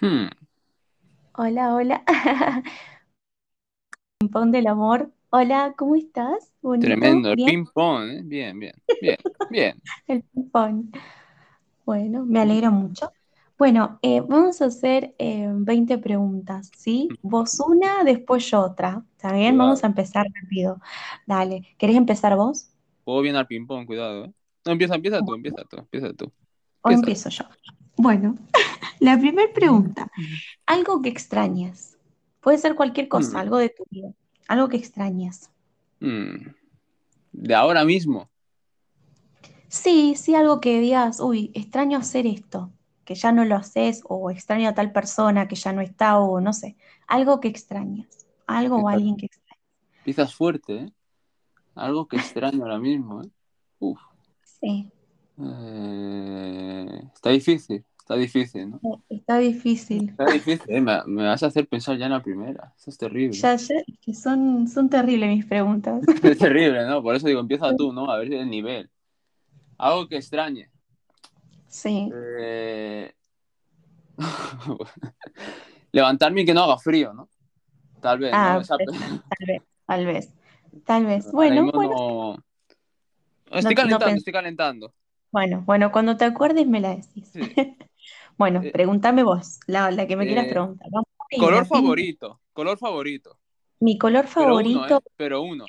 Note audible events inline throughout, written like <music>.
Hmm, Hola, hola. <laughs> Ping-pong del amor. Hola, ¿cómo estás? Bonito. tremendo, el ping-pong, ¿eh? Bien, bien, bien, bien. <laughs> el ping-pong. Bueno, me alegra mucho. Bueno, eh, vamos a hacer eh, 20 preguntas, ¿sí? Vos una, después yo otra. ¿Está bien? Vamos a empezar rápido. Dale, ¿querés empezar vos? Juego bien al ping-pong, cuidado, ¿eh? No, empieza, empieza tú, empieza tú, empieza tú. o empiezo yo. Bueno, <laughs> la primera pregunta. Algo que extrañas. Puede ser cualquier cosa, Hmm, algo de tu vida. Algo que extrañas. hmm. De ahora mismo. Sí, sí, algo que digas, uy, extraño hacer esto, que ya no lo haces, o extraño a tal persona que ya no está, o no sé, algo que extrañas, algo o alguien que extrañas. empiezas fuerte, ¿eh? Algo que extraño ahora mismo, ¿eh? Uf. Sí, Eh, Está difícil, está difícil, ¿no? está difícil. Está difícil, ¿eh? Me, me vas a hacer pensar ya en la primera. Esto es terrible. Ya, ya, que son, son terribles mis preguntas. <laughs> Es terrible, ¿no? Por eso digo, empieza tú, ¿no? A ver el nivel. Algo que extrañe. Sí. Eh, <laughs> Levantarme y que no haga frío, ¿no? Tal vez, ¿no? Ah, Esa- <laughs> tal vez, tal vez, tal vez. Bueno, bueno, no. no, Estoy no calentando, estoy calentando. Bueno, bueno, cuando te acuerdes me la decís. Sí. Bueno, Eh, pregúntame vos, la, la que me quieras eh, preguntar. Vamos color favorito, color favorito. Mi color Pero uno, favorito ¿eh? Pero uno.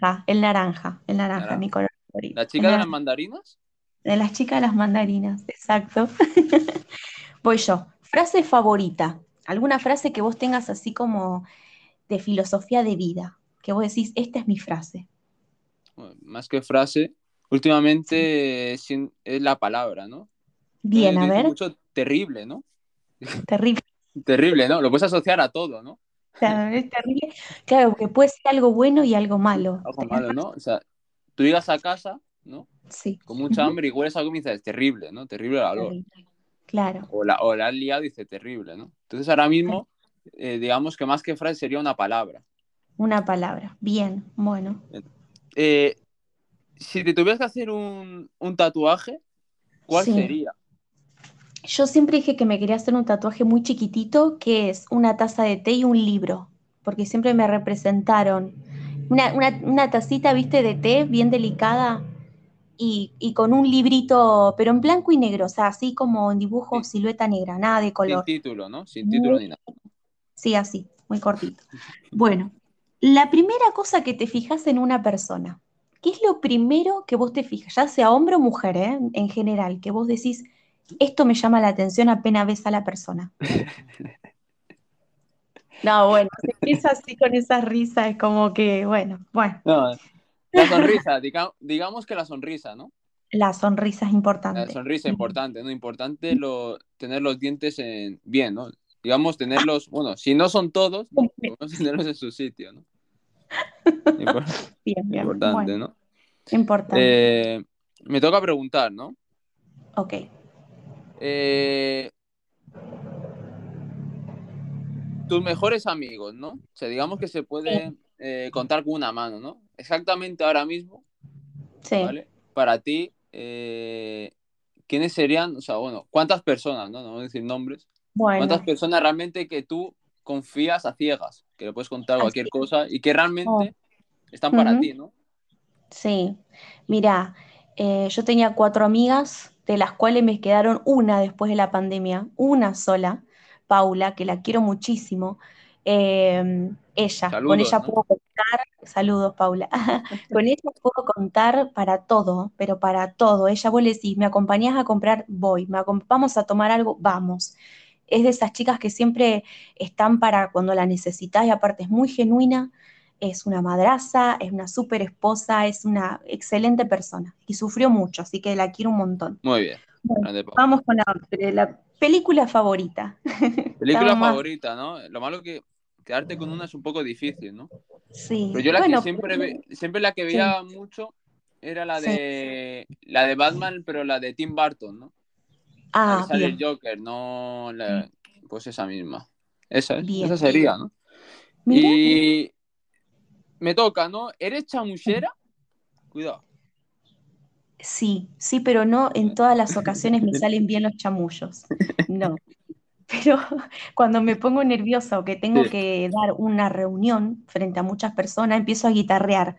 naranja, el naranja, el naranja, mi color favorito, ¿La el chica de las mandarinas? De las chicas las mandarinas, exacto. <laughs> Voy yo. Frase favorita. ¿Alguna frase que vos tengas así como de filosofía de vida? Que vos decís, esta es mi frase. Bueno, más que frase, últimamente es la palabra, ¿no? Bien, a ver, mucho terrible, ¿no? terrible. Terrible, ¿no? Lo puedes asociar a todo, ¿no? Claro, es terrible. Claro, que puede ser algo bueno y algo malo. Algo malo. ¿no? O sea, tú llegas a casa, ¿no? Sí. Con mucha hambre y hueles algo y me dices, terrible, ¿no? Terrible el olor. Claro, O la, o la has liado y dice terrible, ¿no? Entonces ahora mismo, eh, digamos que más que frase sería una palabra. una palabra. Bien, bueno. Eh, si te tuvieras que hacer un, un tatuaje, ¿cuál Sí. sería? Yo siempre dije que me quería hacer un tatuaje muy chiquitito, que es una taza de té y un libro, porque siempre me representaron una, una- una tacita, viste, de té bien delicada y, y con un librito, pero en blanco y negro, o sea, así como en dibujo, Sí, silueta negra, nada de sin color. título, ¿no? Sin título Muy, ni nada. sí, así, muy cortito. Bueno, la primera cosa que te fijas en una persona, ¿qué es lo primero que vos te fijas, ya sea hombre o mujer, ¿eh? En general, que vos decís, esto me llama la atención apenas ves a la persona? No, bueno, <laughs> se empieza así con esa risa, es como que, bueno, bueno, No, la sonrisa, diga- digamos que la sonrisa, ¿no? la sonrisa es La importante. sonrisa Bien. importante, ¿no? Importante lo, tener los dientes en, bien, ¿no? Digamos, tenerlos, bueno, si no son todos, ¿no? Podemos tenerlos en su sitio, ¿no? <laughs> Impor- Bien, bien, Importante, bueno, ¿no? importante. Eh, me toca preguntar, ¿no? Ok, Eh, tus mejores amigos, ¿no? O sea, digamos que se sí, puede eh, contar con una mano, ¿no? Exactamente ahora mismo, sí, ¿vale? Para ti, eh, ¿quiénes serían? O sea, bueno, ¿cuántas personas, ¿no? No voy a decir nombres. ¿Cuántas bueno, personas realmente que tú confías a ciegas? Que le puedes contar así, cualquier cosa y que oh, realmente están para ti, ¿no? sí. Mira, eh, yo tenía cuatro amigas, de las cuales me quedaron una después de la pandemia, una sola, Paula, que la quiero muchísimo. Eh, ella, con ella ¿no? puedo contar, saludos Paula, <laughs> con ella puedo contar para todo, pero para todo. Ella vos le decís, me acompañás a comprar, voy, me vamos a tomar algo, vamos. Es de esas chicas que siempre están para cuando la necesitas y aparte es muy genuina, es una madraza, es una súper esposa, es una excelente persona y sufrió mucho, así que la quiero un montón. Muy bien. Bueno, vamos con la, la película favorita. <laughs> Película favorita, ¿no? Lo malo que quedarte con una es un poco difícil, ¿no? sí. Pero yo la que siempre, ve- siempre la que sí, veía mucho era la sí. de la de Batman, pero la de Tim Burton, ¿no? Ah, el bien, Joker, no la, pues esa misma. Esa es, bien. esa sería, ¿no? Mira, Y me toca, ¿no? ¿Eres chamuchera? <laughs> Cuidado. sí, sí, pero no en todas las ocasiones me <laughs> salen bien los chamullos. No. pero cuando me pongo nerviosa o que tengo que dar una reunión frente a muchas personas, empiezo a guitarrear.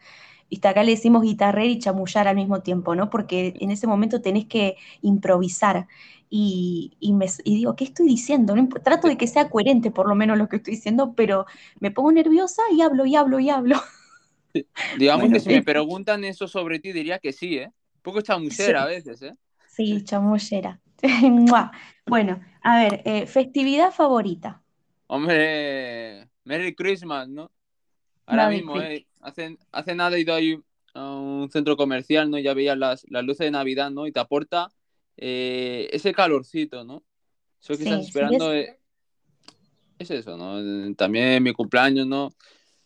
Viste, acá le decimos guitarrear y chamullar al mismo tiempo, ¿no? Porque en ese momento tenés que improvisar. Y, me, digo, ¿qué estoy diciendo? trato de que sea coherente por lo menos lo que estoy diciendo, pero me pongo nerviosa y hablo y hablo y hablo. Digamos que si me preguntan eso sobre ti, diría que sí, ¿eh? Un poco chamullera a veces, ¿eh? Sí, chamullera. <laughs> bueno, a ver, eh, festividad favorita. Hombre, Merry Christmas, ¿no? Ahora mismo, eh, hace, hace nada he ido ahí a un centro comercial, ¿no? Ya veía las, las luces de Navidad, ¿no? Y te aporta eh, ese calorcito, ¿no? Eso que estás esperando es... es... eso, ¿no? También mi cumpleaños, ¿no?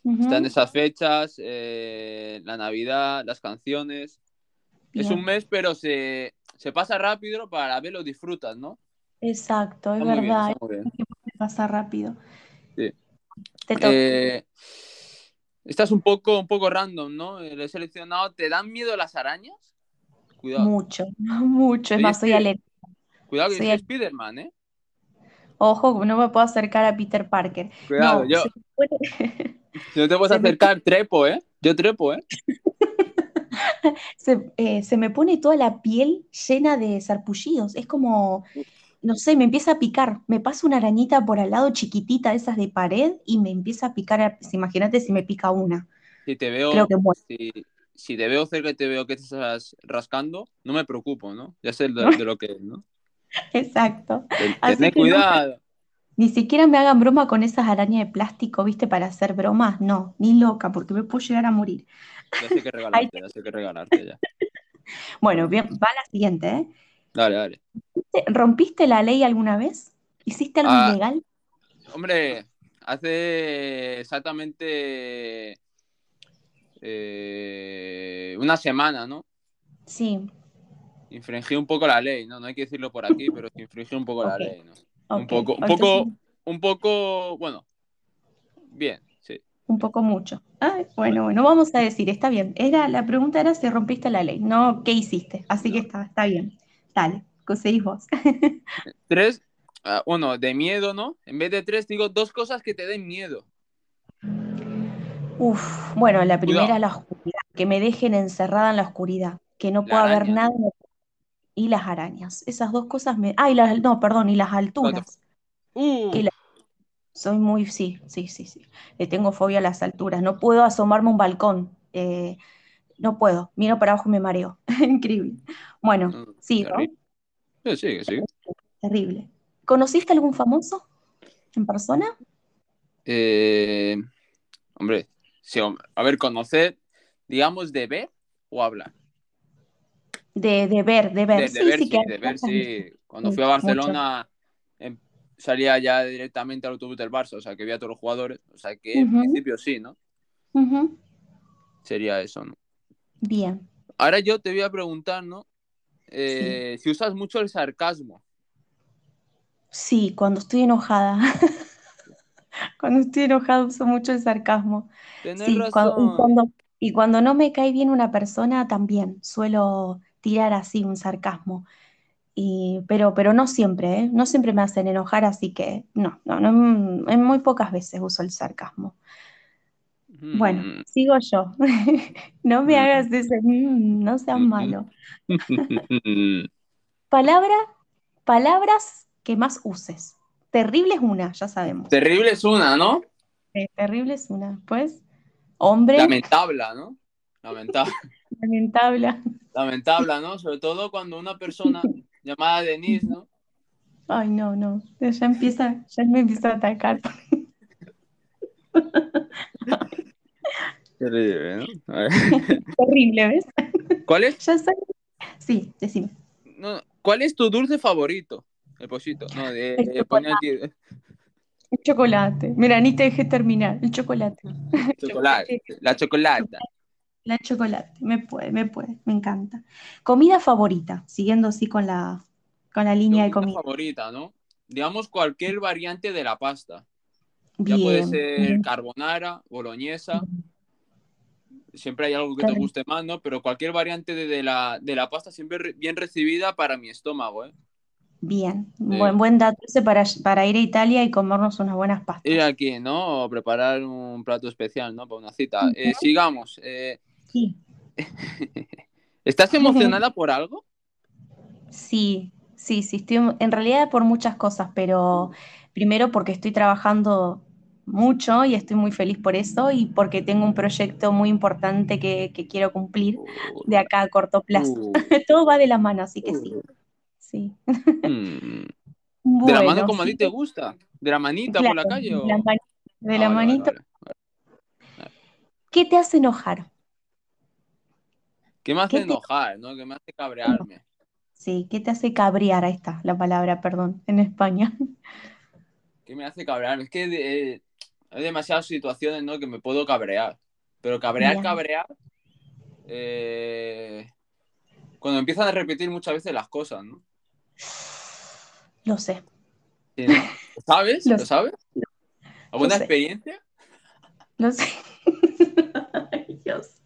Están esas fechas, eh, la Navidad, las canciones. Es un mes, pero se, se pasa rápido para verlo disfrutas, ¿no? Exacto, es verdad. Se pasa rápido. Sí. Eh, estás un poco, un poco random, ¿no? Lo he seleccionado. ¿Te dan miedo las arañas? Cuidado. Mucho, <laughs> mucho. Es más, soy alérgica. Cuidado que soy Spider-Man, ¿eh? Ojo, no me puedo acercar a Peter Parker. Cuidado, yo. Si <laughs> no te puedes <laughs> acercar, trepo, ¿eh? Yo trepo, ¿eh? Eh, se, me pone toda la piel llena de sarpullidos. Es como, no sé, me empieza a picar. Me pasa una arañita por al lado chiquitita, esas de pared, y me empieza a picar. Imagínate si me pica una. Si te veo, si, te veo cerca y te veo que te estás rascando, no me preocupo, ¿no? Ya sé de, lo que es, ¿no? <laughs> Exacto. Ten, cuidado. Ni siquiera me hagan broma con esas arañas de plástico, ¿viste? Para hacer bromas. No, ni loca, porque me puedo llegar a morir. Ya sé que <laughs> regalarte, ya sé que regalarte ya. Bueno, bien, va la siguiente, ¿eh? Dale, dale. ¿Rompiste la ley alguna vez? ¿Hiciste algo ah, ilegal? Hombre, hace exactamente eh, una semana, ¿no? Sí. Infringí un poco la ley, ¿no? No hay que decirlo por aquí, pero infringí un poco la ley, ¿no? un poco, un poco, un poco, bueno, bien, sí. Un poco mucho. bueno, bueno, vamos a decir, está bien. Era, la pregunta era si rompiste la ley, no qué hiciste. Así que está, está bien. Dale, conseguís vos. <laughs> tres, uh, uno, de miedo, ¿no? En vez de tres, digo dos cosas que te den miedo. Uf, bueno, la primera, la oscuridad, que me dejen encerrada en la oscuridad, que no pueda ver nada y las arañas. Esas dos cosas me. Ah, las... no, perdón, y las alturas. Uh. Soy muy, sí, sí, sí, sí. Le tengo fobia a las alturas. No puedo asomarme a un balcón. Eh, no puedo. Miro para abajo y me mareo. <laughs> Increíble. Bueno, mm, sí, ¿no? Sí, sí. Terrible. ¿Conociste algún famoso en persona? Eh, hombre, sí, a ver, conocer, digamos, de ver o hablar. De, de ver, de ver. De, sí, ver, sí, de ver, sí. Cuando fui a Barcelona em, salía ya directamente al autobús del Barça, o sea, que vi a todos los jugadores, o sea, que en principio sí, ¿no? Sería eso, ¿no? Bien. Ahora yo te voy a preguntar, ¿no? Eh, si usas mucho el sarcasmo. Sí, cuando estoy enojada. <laughs> cuando estoy enojada uso mucho el sarcasmo. sí, Cuando, y cuando no me cae bien una persona, también suelo tirar así un sarcasmo. Y, pero, pero no siempre, ¿eh? no siempre me hacen enojar, así que no, no, no en muy pocas veces uso el sarcasmo. Bueno, mm. sigo yo. <laughs> no me hagas ese, mm, no seas malo. <laughs> Palabra, palabras que más uses. Terrible es una, ya sabemos. Terrible es una, ¿no? terrible es una. Pues, hombre. Lamentable, ¿no? Lamentable. <laughs> Lamentable. Lamentable, ¿no? Sobre todo cuando una persona llamada Denise, ¿no? Ay, no, no. Ya empieza, ya me empieza a atacar. Terrible, ¿no? Terrible, ¿ves? ¿Cuál es? Ya sé. Sí, decime. No, ¿Cuál es tu dulce favorito? El pollito. No, de, el, chocolate. el chocolate. Mira, ni te dejé terminar. El chocolate. <laughs> Chocolate. La chocolate. La chocolate, me puede, me puede, me encanta. Comida favorita, siguiendo así con la, con la línea de comida. favorita, ¿no? Digamos cualquier variante de la pasta. ya puede ser carbonara, boloñesa. Siempre hay algo que te guste más, ¿no? Pero cualquier variante de, la, de la pasta siempre bien recibida para mi estómago, ¿eh? Bien, buen, buen dato ese para, para ir a Italia y comernos unas buenas pastas. Ir aquí, ¿no? O preparar un plato especial, ¿no? Para una cita. Eh, sigamos. Eh. Sí. <laughs> ¿Estás emocionada <laughs> por algo? Sí, sí, sí, estoy en realidad por muchas cosas, pero primero porque estoy trabajando mucho y estoy muy feliz por eso y porque tengo un proyecto muy importante que, quiero cumplir de acá a corto plazo. Uh. <laughs> Todo va de la mano, así que sí. Sí. Hmm. <laughs> ¿De la mano como a ti te gusta? ¿De la manita por la calle? De la, manita. ¿Qué te hace enojar? ¿Qué me hace enojar? ¿no? ¿Qué me hace cabrearme? Sí, ¿qué te hace cabrear? Ahí está la palabra, perdón, en España. ¿Qué me hace cabrear? Es que eh, hay demasiadas situaciones, ¿no? Que me puedo cabrear. Pero cabrear, cabrear. Eh, cuando empiezan a repetir muchas veces las cosas, ¿no? Lo sé. ¿Lo sabes? ¿Lo, sabes? ¿Alguna experiencia? Lo sé. <laughs>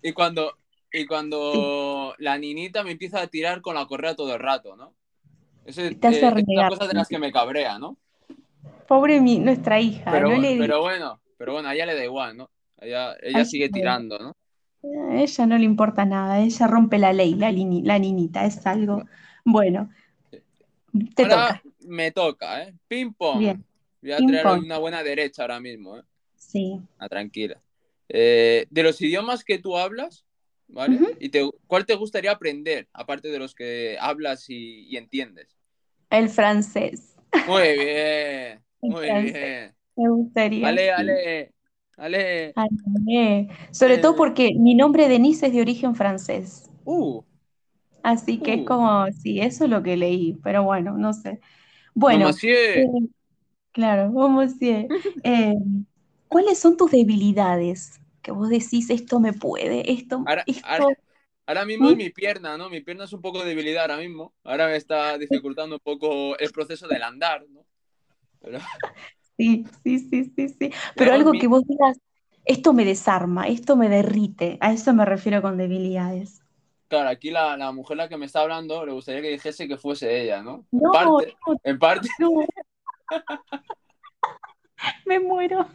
Y cuando, y cuando la niñita me empieza a tirar con la correa todo el rato, ¿no? Eso es, eh, cosa de las que me cabrea, ¿no? Pobre mi, nuestra hija. Pero, pero bueno, pero bueno, a ella le da igual, ¿no? Ella, ella sigue tirando, ¿no? A ella no le importa nada, ella rompe la ley, la, la niñita, es algo. Bueno, te toca. Me toca, ¿eh? Ping pong. Bien. Voy a traer una buena derecha ahora mismo, ¿eh? Sí. Ah, tranquila. Eh, de los idiomas que tú hablas, ¿vale? ¿Y te, cuál te gustaría aprender, aparte de los que hablas y, entiendes? El francés. Muy bien, muy bien. Me gustaría. Ale, ale, ale. Sobre todo porque mi nombre Denise es de origen francés. Uh. Así que es uh. como, sí, eso es lo que leí, pero bueno, no sé. Bueno, eh, claro, vamos <laughs> eh, ¿cuáles son tus debilidades? Que vos decís, esto me puede, esto, ahora, Ahora, mismo es ¿Mm? mi pierna, ¿no? Mi pierna es un poco debilidad ahora mismo. Ahora me está dificultando un poco el proceso del andar, ¿no? Sí, sí, sí, sí, sí. Pero algo que vos digas, esto me desarma, esto me derrite, a eso me refiero con debilidades. Claro, aquí la, la mujer la que me está hablando le gustaría que dijese que fuese ella, ¿no? No, en parte. <laughs> me muero.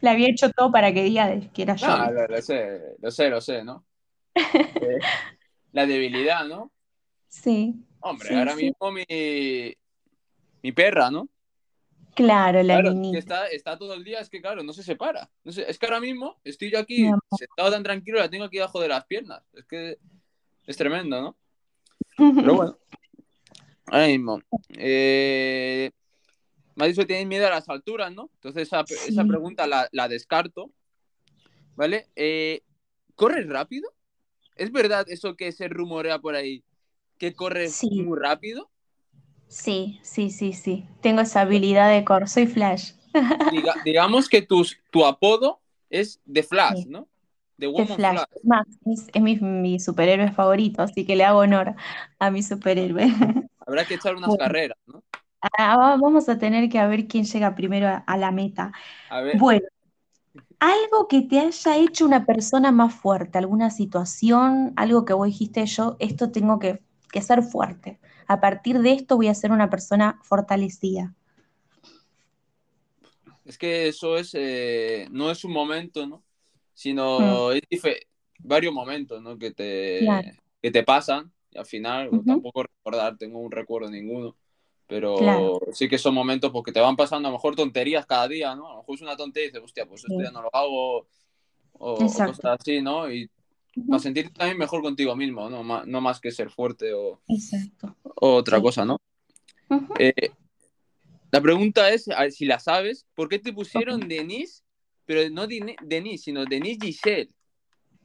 Le había hecho todo para que diga que era yo. No, lo, sé, lo sé, lo sé, ¿no? Eh, la debilidad, ¿no? Sí. Hombre, ahora mismo mi, mi perra, ¿no? Claro, la claro, Que está, está, todo el día, es que claro, no se separa. No sé, es que ahora mismo estoy yo aquí sentado tan tranquilo, la tengo aquí debajo de las piernas. Es que es tremendo, ¿no? Pero bueno. Ahora mismo. Eh, me ha dicho que tienes miedo a las alturas, ¿no? Entonces esa, esa pregunta la, la, descarto. ¿Vale? Eh, ¿Corres rápido? ¿Es verdad eso que se rumorea por ahí? ¿Que corres muy rápido? Sí, sí, sí, sí. Tengo esa habilidad de correr. Soy Flash. <laughs> digamos que tu, tu apodo es de Flash, ¿no? De, Flash. Más, es, mi, superhéroe favorito, así que le hago honor a mi superhéroe. <laughs> Habrá que echar unas carreras, ¿no? Ah, vamos a tener que ver quién llega primero a, la meta. Bueno, algo que te haya hecho una persona más fuerte, alguna situación, algo que vos dijiste yo, esto tengo que, que ser fuerte a partir de esto voy a ser una persona fortalecida. Es que eso es, eh, no es un momento, ¿no? Sino mm. es varios momentos, ¿no? Que te, que te pasan y al final tampoco recordar, tengo un recuerdo ninguno. Pero sí que son momentos porque te van pasando a lo mejor tonterías cada día, ¿no? A lo mejor es una tontería y dices, hostia, pues esto ya no lo hago o, cosas así, ¿no? Y para sentirte también mejor contigo mismo, ¿no? no más que ser fuerte o, otra cosa, ¿no? Eh, la pregunta es, si la sabes, ¿por qué te pusieron Denise, pero no Denise, sino Denise Giselle?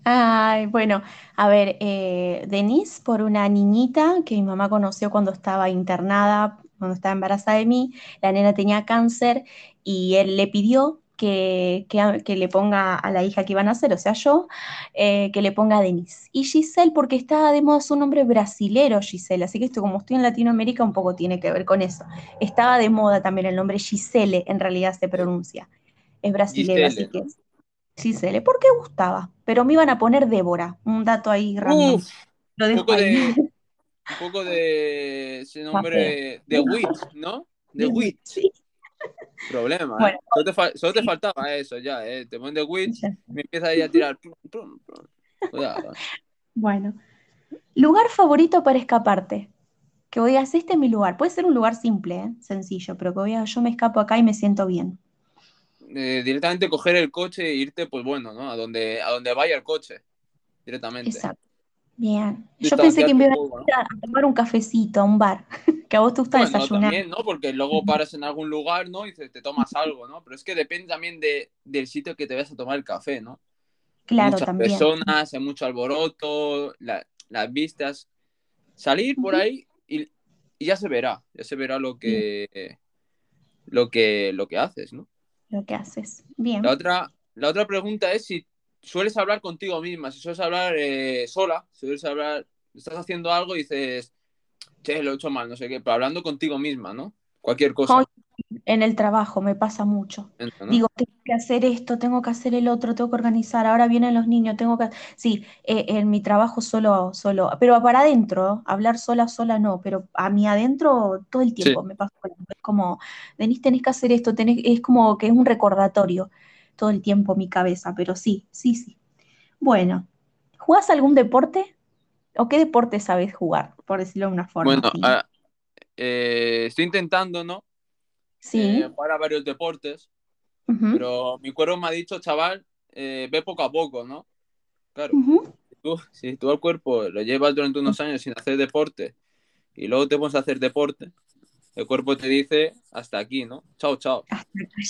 Ay, bueno, a ver, eh, Denise por una niñita que mi mamá conoció cuando estaba internada, cuando estaba embarazada de mí, la nena tenía cáncer y él le pidió que, le ponga a la hija que iban a hacer, o sea, yo, eh, que le ponga a Denise. Y Giselle, porque está de moda su nombre brasilero, Giselle, así que esto como estoy en Latinoamérica un poco tiene que ver con eso. Estaba de moda también el nombre Giselle, en realidad se pronuncia. Es brasilero, así que Giselle, porque gustaba, pero me iban a poner Débora, un dato ahí random. Lo dejo ahí. <laughs> un poco de ese nombre de WIT, ¿no? De WIT. Sí. Problema, Bueno, ¿eh? Solo te, solo te faltaba eso ya, ¿eh? Te pones de WIT Ya. me empieza ahí a tirar. plum, plum, plum. Cuidado. Bueno. Lugar favorito para escaparte. Que voy a este es mi lugar. Puede ser un lugar simple, ¿eh? Sencillo, pero que voy a, yo me escapo acá y me siento bien. Eh, directamente coger el coche e irte, pues bueno, ¿no? A donde, a donde vaya el coche. Directamente. Exacto. Bien. Yo pensé que me iba a tomar un cafecito a un bar, <laughs> que a vos te gusta Bueno, desayunar. también, ¿no? Porque luego paras en algún lugar, ¿no? Y te, te tomas algo, ¿no? Pero es que depende también de, del sitio que te vayas a tomar el café, ¿no? Claro, Muchas también. personas, hay mucho alboroto, la- las vistas. Salir por Ujú. ahí y, y ya se verá, ya se verá lo que, lo que, lo que haces, ¿no? Lo que haces. Bien. La otra, la otra pregunta es si sueles hablar contigo misma, si sueles hablar eh, sola, si sueles hablar, estás haciendo algo y dices, che, lo he hecho mal, no sé qué, pero hablando contigo misma, ¿no? Cualquier cosa. En el trabajo me pasa mucho. ¿no? Digo, tengo que hacer esto, tengo que hacer el otro, tengo que organizar, ahora vienen los niños, tengo que... Sí, eh, en mi trabajo solo, solo, pero para adentro, hablar sola, sola no, pero a mí adentro todo el tiempo me pasa. Es como, Denise, tenés que hacer esto, tenés, es como que es un recordatorio todo el tiempo mi cabeza, pero sí, sí, sí. Bueno, ¿jugás algún deporte? ¿O qué deporte sabes jugar, por decirlo de una forma? Bueno, ah, eh, estoy intentando, ¿no? Sí, Eh, jugar a varios deportes, pero mi cuerpo me ha dicho, chaval, eh, ve poco a poco, ¿no? Claro, si tú, si tú al cuerpo lo llevas durante unos años sin hacer deporte y luego te pones a hacer deporte, el cuerpo te dice hasta aquí, ¿no? Chao, chao.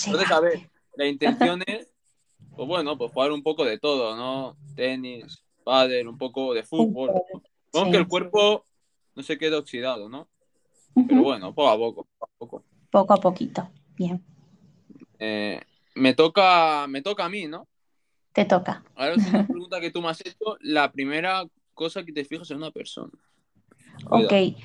Entonces, a ver. La intención es, pues bueno, pues jugar un poco de todo, ¿no? Tenis, pádel, un poco de fútbol. ¿no? Sí. que el cuerpo no se quede oxidado, ¿no? Pero bueno, poco a poco, poco a poco. Poco a poquito. Bien, Eh, me toca, me toca a mí, ¿no? te toca. Ahora es una <laughs> pregunta que tú me has hecho. La primera cosa que te fijas en una persona. Cuidado. Ok.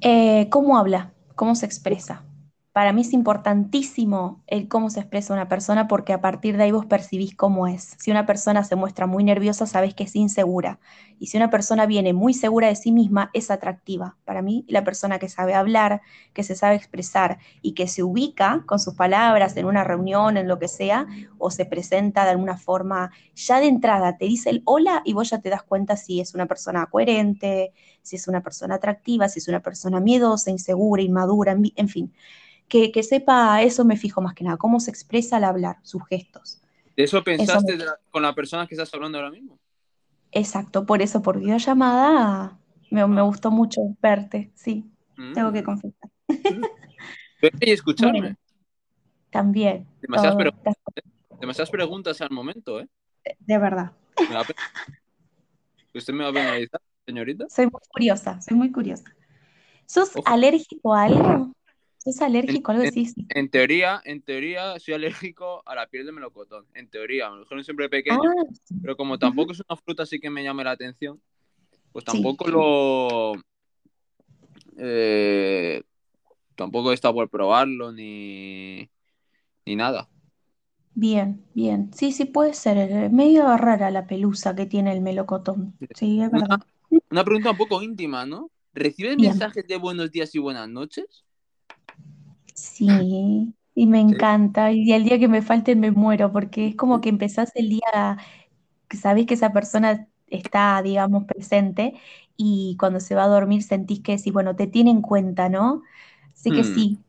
Eh, ¿cómo habla? ¿Cómo se expresa? Para mí es importantísimo el cómo se expresa una persona porque a partir de ahí vos percibís cómo es. Si una persona se muestra muy nerviosa, sabés que es insegura. Y si una persona viene muy segura de sí misma, es atractiva. Para mí, la persona que sabe hablar, que se sabe expresar y que se ubica con sus palabras en una reunión, en lo que sea, o se presenta de alguna forma, ya de entrada te dice el hola y vos ya te das cuenta si es una persona coherente, si es una persona atractiva, si es una persona miedosa, insegura, inmadura, en, en fin. Que, que, sepa, eso me fijo más que nada, cómo se expresa al hablar, sus gestos. ¿De eso pensaste eso me... con la persona que estás hablando ahora mismo? Exacto, por eso, por videollamada, me, me gustó mucho verte, sí, mm. tengo que confesar. <laughs> Verte y escucharme. Bueno, también. Demasiadas, todo. Preguntas, demasiadas, preguntas al momento, ¿eh? De verdad. Me va <laughs> ¿Usted me va a penalizar, señorita? Soy muy curiosa, soy muy curiosa. ¿Sos Ojo. alérgico a algo? ¿Sos alérgico a algo? En, Sí, sí. en, teoría, en teoría, soy alérgico a la piel de melocotón. En teoría, a lo mejor no siempre pequeño, Ah, pero como tampoco es una fruta así que me llame la atención, pues tampoco Sí. lo. Eh, tampoco está por probarlo ni, ni nada. Bien, bien. Sí, sí puede ser. Es medio rara la pelusa que tiene el melocotón. Sí, es verdad. Una, una pregunta un poco íntima, ¿no? ¿Recibes Bien. mensajes de buenos días y buenas noches? Sí, y me encanta. Y el día que me falten me muero, porque es como que empezás el día, que sabés que esa persona está, digamos, presente, y cuando se va a dormir sentís que sí, bueno, te tiene en cuenta, ¿no? Sé que Hmm. sí.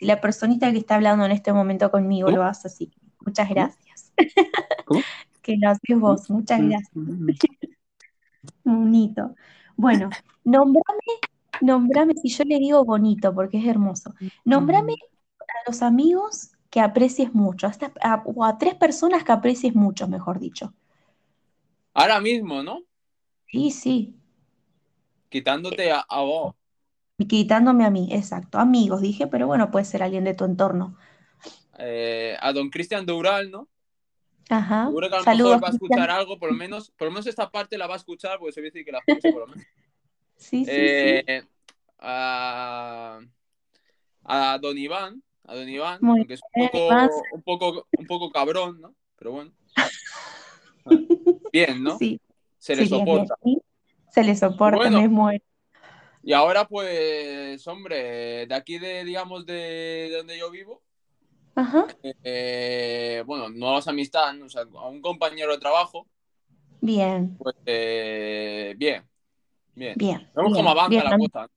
La personita que está hablando en este momento conmigo ¿Cómo? lo hace así. Muchas ¿Cómo? gracias. ¿Cómo? <laughs> Que lo haces vos. Muchas gracias. Mm. <laughs> Bonito. Bueno, nombrame, nombrame, si yo le digo bonito, porque es hermoso, nombrame a los amigos que aprecies mucho, hasta a- o a tres personas que aprecies mucho, mejor dicho. Ahora mismo, ¿no? Sí, sí, Quitándote a, a vos. y quitándome a mí, exacto, amigos, dije, pero bueno, puede ser alguien de tu entorno. eh, a don Cristian Doural, ¿no? Ajá, Seguro que a lo saludos. mejor va a escuchar algo, por lo menos, por lo menos esta parte la va a escuchar, porque se decir que la escucha por lo menos. <laughs> Sí, sí, sí. A, a don Iván, a don Iván, Muy aunque es un poco, un poco, un poco cabrón, ¿no? Pero bueno. <laughs> Bien, ¿no? Sí, Se le sí, soporta. bien. Se le soporta, Bueno. me muero. Y ahora, pues, hombre, de aquí de, digamos, de, donde yo vivo, Ajá. eh, bueno, nuevas amistades, o sea, a un compañero de trabajo, Bien, pues, eh, bien, bien. bien. Vemos bien, cómo avanza bien. la cosa,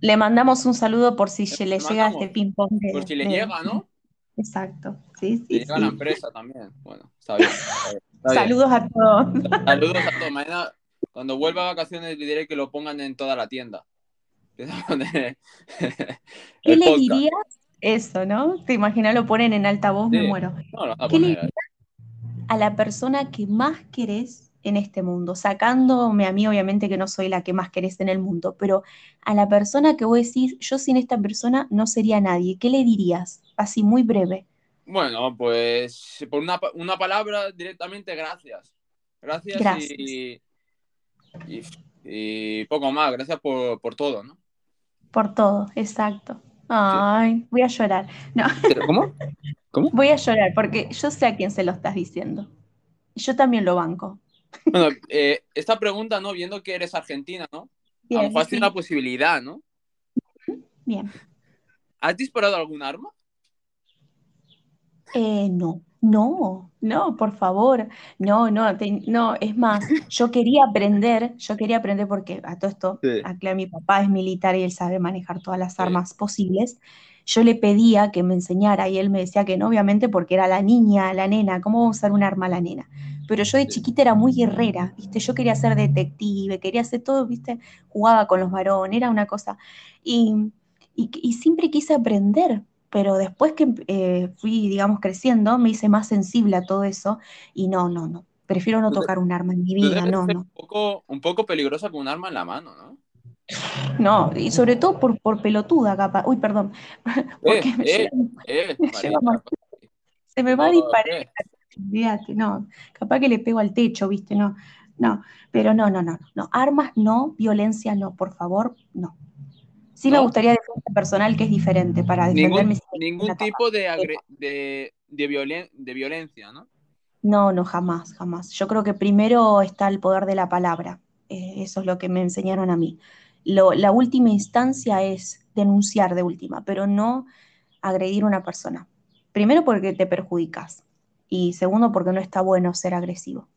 Le mandamos un saludo por si se le Le llega este ping-pong por si le de- llega, ¿no? Exacto. Sí, Le sí, llega a la empresa también. Bueno, está bien. está bien, está bien. Saludos a todos. Saludos a todos. Mañana, cuando vuelva a vacaciones, le diré que lo pongan en toda la tienda. <laughs> ¿Qué le dirías? Eso, ¿no? Te imaginas, lo ponen en altavoz, me Sí. muero. No, van a ¿Qué le ahí. a la persona que más querés en este mundo, sacándome a mí obviamente que no soy la que más querés en el mundo, pero a la persona que vos decís, yo sin esta persona no sería nadie, ¿qué le dirías? Así muy breve. Bueno, pues por una, una palabra directamente, gracias. Gracias, Gracias. Y, y, y poco más. Gracias por, por todo, ¿no? Por todo, exacto. Ay, voy a llorar. No, ¿Cómo? <laughs> ¿Cómo? voy a llorar porque yo sé a quién se lo estás diciendo. Yo también lo banco. Bueno, eh, esta pregunta, ¿no? Viendo que eres argentina, ¿no? a lo Bien, mejor has sí, tenido la posibilidad, ¿no? bien. ¿Has disparado algún arma? Eh, no, no, no, por favor, no, no, te- no, es más, yo quería aprender, yo quería aprender porque a todo esto, Sí. mi papá es militar y él sabe manejar todas las Sí. armas posibles, yo le pedía que me enseñara y él me decía que no, obviamente porque era la niña, la nena, ¿cómo va a usar un arma la nena? Pero yo de chiquita era muy guerrera, ¿viste? Yo quería ser detective, quería hacer todo, ¿viste? Jugaba con los varones, era una cosa. Y, y, y siempre quise aprender, pero después que eh, fui, digamos, creciendo, me hice más sensible a todo eso y no, no, no, prefiero no tocar un arma en mi vida, no, no. un poco, un poco peligrosa con un arma en la mano, ¿no? No, y sobre todo por, por pelotuda, capaz. Uy, perdón, <laughs> porque me eh, lleva- eh, me Marita, se me va a disparar, eh. Olvídate, no, capaz que le pego al techo, ¿viste? No, no, pero no, no, no, no, armas no, violencia no, por favor, no. Sí me gustaría defensa personal, que es diferente, para defenderme. Ningún, si ningún tipo de, agre- de, de, violen- de violencia, ¿no? No, no, jamás, jamás. Yo creo que primero está el poder de la palabra. Eh, eso es lo que me enseñaron a mí. Lo- la última instancia es denunciar de última, pero no agredir a una persona. Primero porque te perjudicas y segundo porque no está bueno ser agresivo.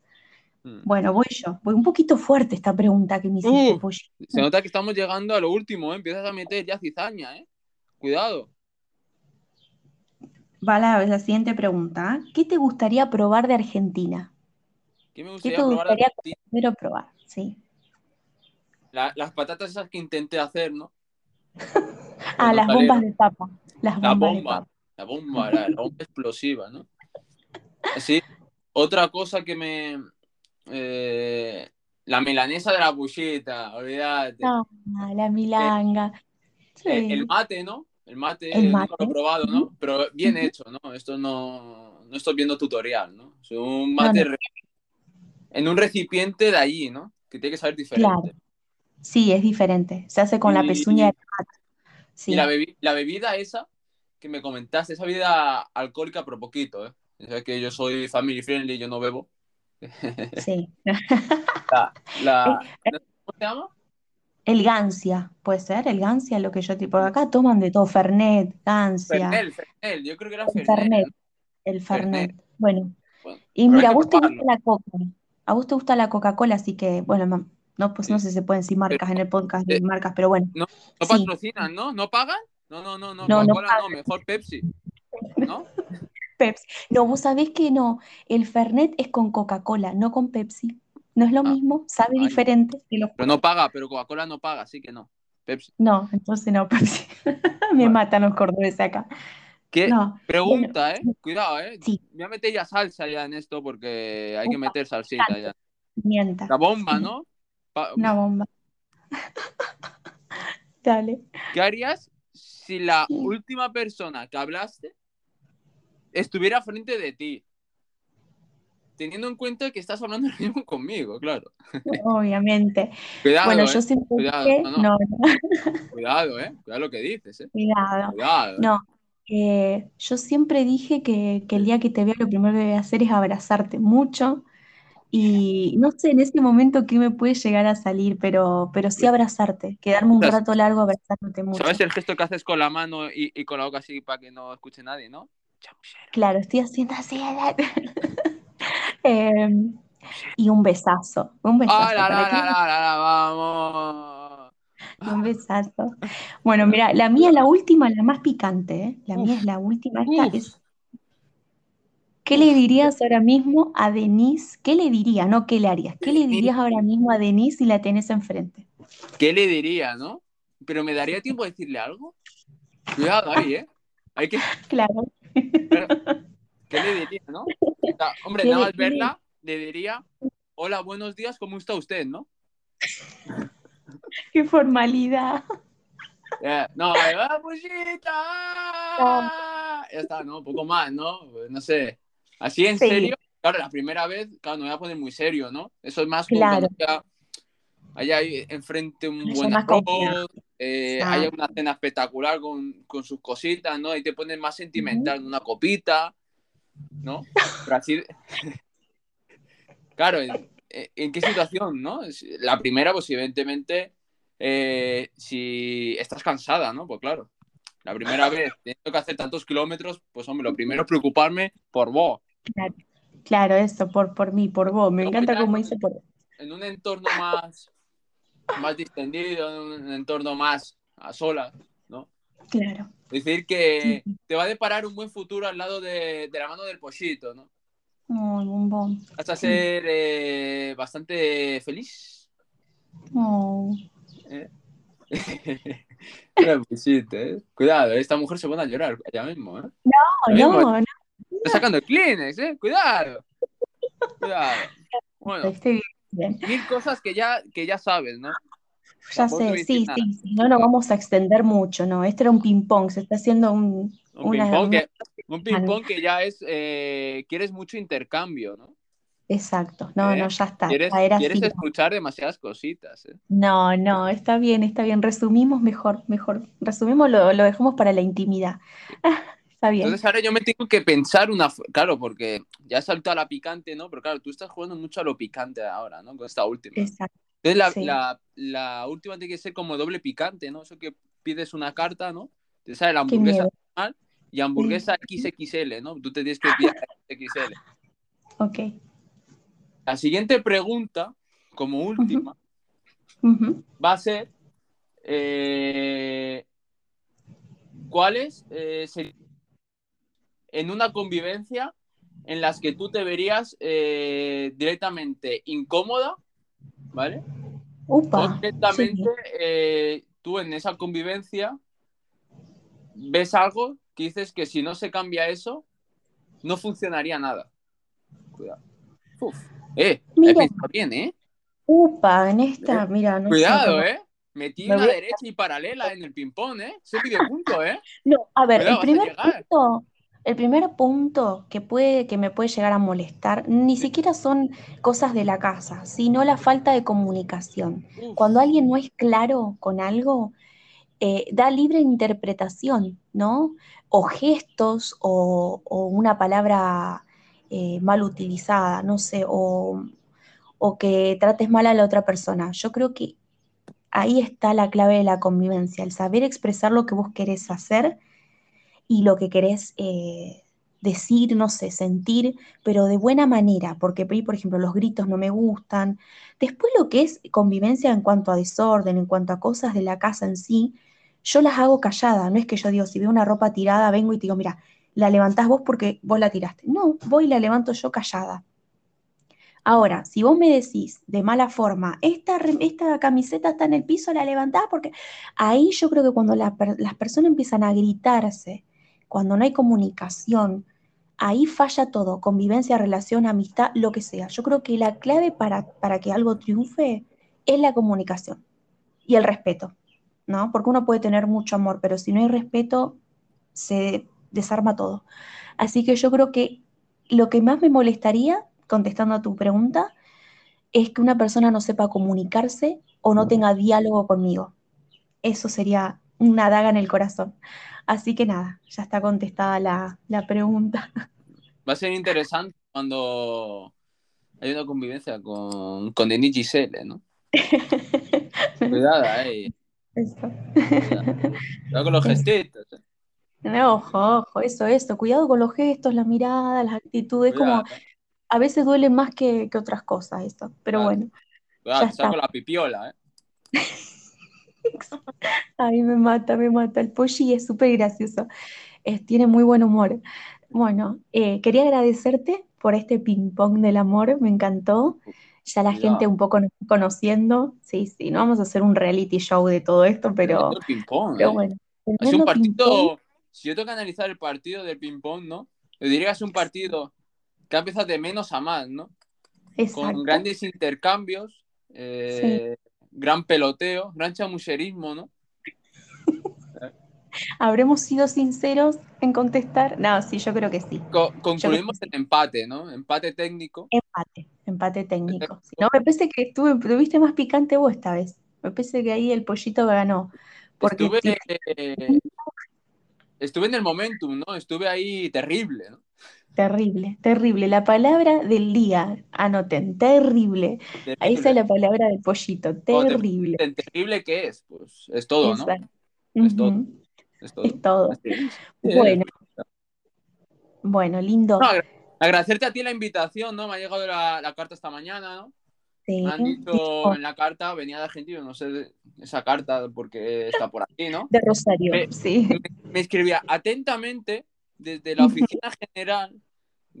Mm. Bueno, voy yo. Voy un poquito fuerte esta pregunta que me hiciste, Uh. Se nota que estamos llegando a lo último, ¿eh? Empiezas a meter ya cizaña, ¿eh? Cuidado. Va la, la siguiente pregunta. ¿Qué te gustaría probar de Argentina? ¿Qué me ¿Qué gustaría te probar de gustaría Argentina? primero probar? Sí. La- las patatas esas que intenté hacer, ¿no? <laughs> Ah, las bombas de papa. Las La bombas de bomba, papa. la bomba, la, la bomba explosiva, ¿no? Así, otra cosa que me... eh, la milanesa de la buchita, olvídate. Ah, la milanga. El, Sí. el mate, ¿no? El mate, El nunca lo mate. he probado, ¿no? Pero bien hecho, ¿no? Esto no, no estoy viendo tutorial, ¿no? Es un No, mate no. en un recipiente de allí, ¿no? Que tiene que saber Claro. diferente. Sí, es diferente. Se hace con la pezuña de la vaca. Sí. Y la, bebi- la bebida esa que me comentaste, esa bebida alcohólica, pero poquito, ¿eh? Sabes que yo soy family friendly, yo no bebo. Sí. <laughs> La, la- ¿Cómo se llama? El gancia, puede ser, el gancia, lo que yo tipo. Acá toman de todo, Fernet, gancia, Fernel, Fernel, yo creo que era el. Fernet, ¿no? el Fernet. Fernet. Bueno, Bueno, y mira, a vos te gusta la coca, a vos te gusta la Coca-Cola, así que, bueno, no, pues no sé si se pueden decir marcas en el podcast de eh, marcas, pero bueno, No sí. patrocinan, ¿no? ¿No pagan? No, no, no, no, No, no no, mejor Pepsi. ¿No? <laughs> Pepsi. No, vos sabés que no, el Fernet es con Coca-Cola, no con Pepsi. No es lo Ah, mismo, sabe ay. diferente, te lo Pero no paga, pero Coca-Cola no paga, así que no. Pepsi. No, entonces no, Pepsi. <laughs> Me matan los cordobeses acá. ¿Qué? No, Pregunta, bueno, ¿eh? Cuidado, ¿eh? sí, Voy a meter ya salsa ya en esto porque hay que meter salsita ya. mienta. La bomba, Sí, ¿no? Pa- una bomba. <laughs> Dale. ¿Qué harías si la última persona que hablaste estuviera frente de ti? Teniendo en cuenta que estás hablando ahora mismo conmigo, claro. Obviamente. Cuidado, Bueno, ¿eh? yo siempre Cuidado, dije, no, no. no, no, Cuidado, ¿eh? Cuidado lo que dices, ¿eh? cuidado. Cuidado. ¿eh? No, eh, yo siempre dije que, que el día que te vea lo primero que voy a hacer es abrazarte mucho Y no sé en ese momento qué me puede llegar a salir, pero, pero sí abrazarte, quedarme un rato largo abrazándote mucho. ¿Sabes el gesto que haces con la mano y, y con la boca así para que no escuche nadie, no? Claro, estoy haciendo así. <laughs> Em, y un besazo. Un besazo. ¡Ah, la, la, la, vamos! Un besazo. Bueno, mira, la mía, la última, la más picante, ¿eh? La mía es la última. Esta es. ¿Qué le dirías ahora mismo a Denise? ¿Qué le dirías? No, ¿qué le harías? ¿Qué le dirías ahora mismo a Denise si la tenés enfrente? ¿Qué le diría, no? Pero me daría tiempo de decirle algo. Cuidado ahí, ¿eh? Hay que. <laughs> Claro. ¿Qué le diría, no? hombre, nada más verla, le diría, hola, buenos días, ¿cómo está usted, no? Qué formalidad. no, ¡ah, puchita! Ya está, ¿no? Un poco más, ¿no? No sé. Así en serio, claro, la primera vez, claro, no voy a poner muy serio, ¿no? Eso es más como claro. ya hay enfrente un buen arroz, eh, hay una cena espectacular con, con, sus cositas, ¿no? Y te pones más sentimental, una copita, ¿no? Pero así... <laughs> claro, ¿en, qué situación, no? La primera, pues evidentemente, eh, si estás cansada, ¿no? Pues claro, la primera <laughs> vez tengo que hacer tantos kilómetros, pues hombre, lo primero es preocuparme por vos. Claro, claro eso, por, por mí, por vos. Me encanta cómo dice por En un entorno más, más distendido, en un entorno más a solas, ¿no? Claro. Es decir, que te va a deparar un buen futuro al lado de, de la mano del pollito, ¿no? Muy bombón. Vas a ser eh, bastante feliz. Oh. ¿Eh? <laughs> ¿eh? Cuidado, esta mujer se pone a llorar ya mismo, ¿eh? No, no, no. Está sacando Kleenex, ¿eh? Cuidado. Cuidado. Bueno, mil cosas que ya, que ya sabes, ¿no? Ya sé, sí, sí, sí, no nos vamos a extender mucho, ¿no? Este era un ping-pong, se está haciendo un... Un ping-pong que, un ping -pong que ya es, eh, quieres mucho intercambio, ¿no? Exacto, no, no, ya está. Quieres, ya quieres escuchar demasiadas cositas. ¿eh? No, no, está bien, está bien. Resumimos mejor, mejor. Resumimos, lo, lo dejamos para la intimidad. Está bien. Entonces ahora yo me tengo que pensar una, claro, porque ya saltado a la picante, ¿no? Pero claro, tú estás jugando mucho a lo picante ahora, ¿no? Con esta última. Exacto. Entonces la, sí. la, la, última tiene que ser como doble picante, ¿no? Eso que pides una carta, ¿no? Te sale la hamburguesa normal y hamburguesa XXL, ¿no? Tú te tienes que pedir XXL. Ok. La siguiente pregunta, como última, Uh -huh. va a ser eh, ¿cuáles eh, serían en una convivencia en las que tú te verías eh, directamente incómoda, ¿vale? Upa, o directamente sí. tú en esa convivencia ves algo que dices que si no se cambia eso, no funcionaría nada. Cuidado. Uf. Eh, Mira. bien, ¿eh? Upa, en esta, mira, no Cuidado, ¿eh? Metí Me una derecha y paralela en el ping-pong, ¿eh? Ese medio punto, ¿eh? No, a ver, Cuidado, el primer punto, el primer punto que puede, que me puede llegar a molestar, ni siquiera son cosas de la casa, sino la falta de comunicación. Cuando alguien no es claro con algo, eh, da libre interpretación, ¿no? O gestos o, o una palabra eh, mal utilizada, no sé, o, o que trates mal a la otra persona. Yo creo que ahí está la clave de la convivencia, el saber expresar lo que vos querés hacer y lo que querés eh, decir, no sé, sentir, pero de buena manera, porque por ejemplo, los gritos no me gustan. Después lo que es convivencia en cuanto a desorden, en cuanto a cosas de la casa en sí, yo las hago callada, no es que yo digo, si veo una ropa tirada, vengo y te digo, mira, la levantás vos porque vos la tiraste. No, voy y la levanto yo callada. Ahora, si vos me decís de mala forma, esta, esta camiseta está en el piso, la levantás porque ahí yo creo que cuando las personas empiezan a gritarse, cuando no hay comunicación, ahí falla todo, convivencia, relación, amistad, lo que sea. Yo creo que la clave para, para que algo triunfe es la comunicación y el respeto, ¿no? Porque uno puede tener mucho amor, pero si no hay respeto, se desarma todo. Así que yo creo que lo que más me molestaría, contestando a tu pregunta, es que una persona no sepa comunicarse o no tenga diálogo conmigo. Eso sería una daga en el corazón. Así que nada, ya está contestada la, la pregunta. <laughs> Va a ser interesante cuando hay una convivencia con, con Denis Giselle, ¿no? <laughs> Cuidado, eh. Eso. Cuidado con los Es- gestitos. eh. No, ojo, ojo, eso, eso. Cuidado con los gestos, la mirada, las actitudes, como Cuidado, a veces duele más que, que otras cosas eso. Pero Claro. bueno, cuidado, ya te saco está. la pipiola, ¿eh? <laughs> <laughs> Ay, me mata, me mata. El Polly es súper gracioso. Es- tiene muy buen humor. Bueno, eh, quería agradecerte por este ping pong del amor, me encantó. Ya la gente un poco nos está conociendo. Sí, sí, no vamos a hacer un reality show de todo esto, pero, ping-pong, pero ¿eh? bueno, un partido. Si yo tengo que analizar el partido del ping-pong, ¿no? Yo diría que es un partido que ha empezado de menos a más, ¿no? Con Exacto. grandes intercambios, eh, gran peloteo, gran chamucherismo, ¿no? <laughs> ¿Habremos sido sinceros en contestar? No, sí, yo creo que sí. Co- concluimos en empate, ¿no? Empate técnico. Empate, empate técnico. Si no, me parece que estuve, tuviste más picante vos esta vez. Me parece que ahí el pollito ganó. Porque Estuve, eh, estuve en el momentum, ¿no? Estuve ahí terrible, ¿no? Terrible, terrible. La palabra del día, anoten, terrible. Ahí está la palabra del pollito, te terrible. terrible que es, pues es todo, ¿no? Es todo. Es todo. Es todo. Así es. Bueno, bueno, lindo. No, agradecerte a ti la invitación, ¿no? Me ha llegado la, la carta esta mañana, ¿no? Sí, Me han dicho en la carta, venía de Argentina, no sé esa carta porque está por aquí, ¿no? de Rosario, Me- sí. Me escribía atentamente desde la oficina general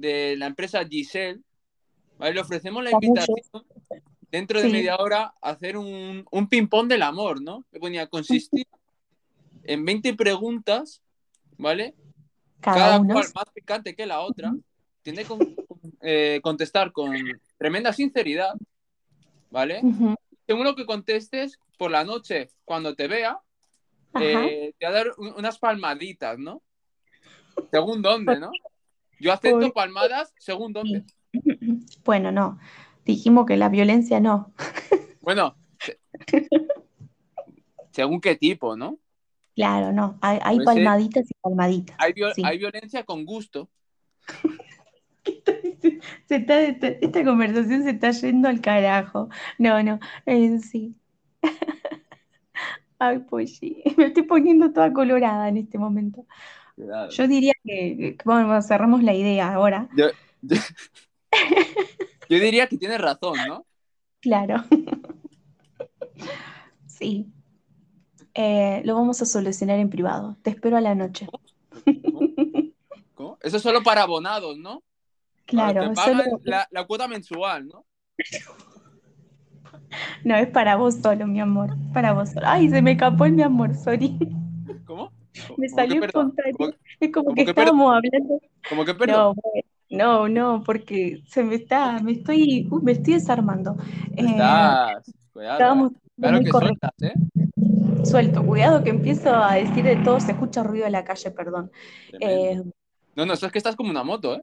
de la empresa Giselle, ¿vale? Le ofrecemos la invitación dentro de Sí. media hora a hacer un, un ping-pong del amor, ¿no? Que ponía, consistía en 20 preguntas, ¿vale? Cada Cada uno. cual más picante que la otra, tiene que eh, contestar con tremenda sinceridad, ¿vale? Según lo que contestes por la noche, cuando te vea, eh, te va a dar un- unas palmaditas, ¿no? Según dónde, ¿no? Yo acepto Uy. palmadas según dónde. <laughs> Bueno, no. Dijimos que la violencia no. <laughs> Bueno, se- según qué tipo, ¿no? Claro, no. Hay, hay Puede ser- palmaditas y palmaditas. Hay, viol- Sí. hay violencia con gusto. <laughs> Se está- esta, esta conversación se está yendo al carajo. No, no, eh, sí. Ay, pues sí, me estoy poniendo toda colorada en este momento. Yo diría que, bueno, cerramos la idea ahora. Yo, yo- <laughs> yo diría que tienes razón, ¿no? Claro. <laughs> Sí. Eh, lo vamos a solucionar en privado. Te espero a la noche. ¿Cómo? Eso es solo para abonados, ¿no? Claro, pagan solo- la, la cuota mensual, ¿no? <laughs> no es para vos solo, mi amor. Para vos solo. Ay, se me escapó el mi amor, sorry. ¿Cómo? Me ¿Cómo salió espontáneo. ¿Cómo, Es como que que estábamos hablando. cómo que perdón? No, no, no, porque se me está, me estoy, uy, me estoy desarmando. Eh, Estás. Cuidado, estábamos. Claro muy que sueltas, ¿eh? Suelto, cuidado que empiezo a decir de todo, se escucha ruido de la calle, perdón. Eh, No, no, eso es que estás como una moto, ¿eh?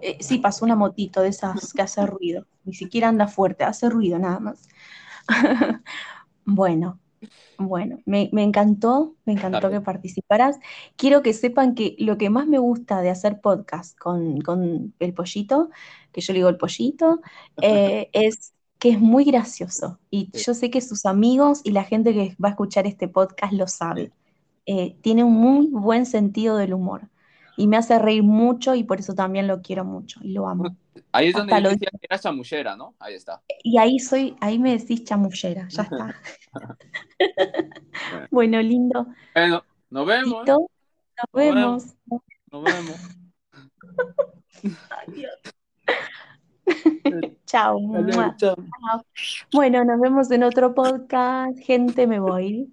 eh, sí, pasó una motito de esas que hace ruido, ni siquiera anda fuerte, hace ruido nada más. <laughs> Bueno, bueno, me, me encantó, me encantó que participaras. Quiero que sepan que lo que más me gusta de hacer podcast con, con el pollito, que yo le digo el pollito, <laughs> eh, es que es muy gracioso. Y Sí. yo sé que sus amigos y la gente que va a escuchar este podcast lo sabe. Eh, tiene un muy buen sentido del humor. Y me hace reír mucho y por eso también lo quiero mucho y lo amo. Ahí es donde Hasta lo- que eras chamullera, ¿no? Ahí está. Y ahí soy, ahí me decís chamullera, ya está. <laughs> <laughs> Bueno, lindo. Bueno, nos vemos. Nos Nos vemos. Nos vemos. <laughs> Chao. Adiós, chao. Bueno, nos vemos en otro podcast. Gente, me voy.